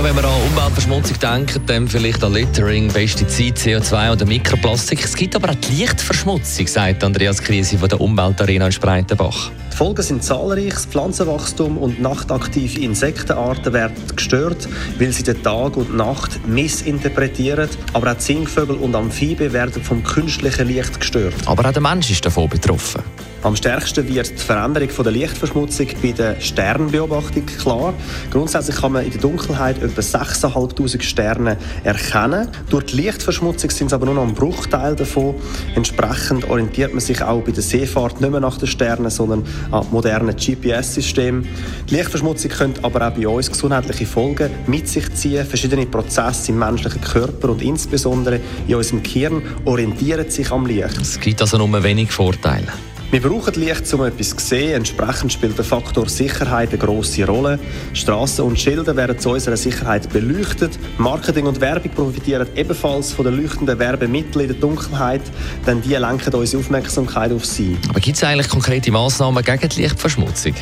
ja, wenn wir an Umweltverschmutzung denken, dann vielleicht an Littering, Pestizid, CO2 oder Mikroplastik. Es gibt aber auch die Lichtverschmutzung, sagt Andreas Krise von der Umweltarena in Spreitenbach. Die Folgen sind zahlreich. Das Pflanzenwachstum und nachtaktive Insektenarten werden gestört, weil sie den Tag und Nacht missinterpretieren. Aber auch Zingvögel und Amphibien werden vom künstlichen Licht gestört. Aber auch der Mensch ist davon betroffen. Am stärksten wird die Veränderung von der Lichtverschmutzung bei der Sternbeobachtung klar. Grundsätzlich kann man in der Dunkelheit etwa 6'500 Sterne erkennen. Durch die Lichtverschmutzung sind es aber nur noch ein Bruchteil davon. Entsprechend orientiert man sich auch bei der Seefahrt nicht mehr nach den Sternen, sondern an modernen GPS-Systemen. Die Lichtverschmutzung könnte aber auch bei uns gesundheitliche Folgen mit sich ziehen. Verschiedene Prozesse im menschlichen Körper und insbesondere in unserem Gehirn orientieren sich am Licht. Es gibt also nur wenig Vorteile. Wir brauchen Licht, um etwas zu sehen. Entsprechend spielt der Faktor Sicherheit eine grosse Rolle. Straßen und Schilder werden zu unserer Sicherheit beleuchtet. Marketing und Werbung profitieren ebenfalls von den leuchtenden Werbemitteln in der Dunkelheit, denn die lenken unsere Aufmerksamkeit auf sie. Aber gibt es eigentlich konkrete Maßnahmen gegen die Lichtverschmutzung?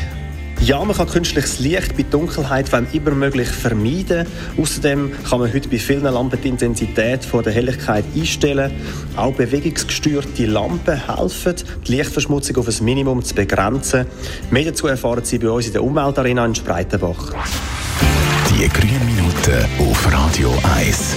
Ja, man kann künstliches Licht bei Dunkelheit, wenn immer möglich, vermeiden. Außerdem kann man heute bei vielen Lampen die Intensität von der Helligkeit einstellen. Auch bewegungsgesteuerte Lampen helfen, die Lichtverschmutzung auf ein Minimum zu begrenzen. Mehr dazu erfahren Sie bei uns in der Umweltarena in Spreitenbach. Die grünen Minuten auf Radio 1.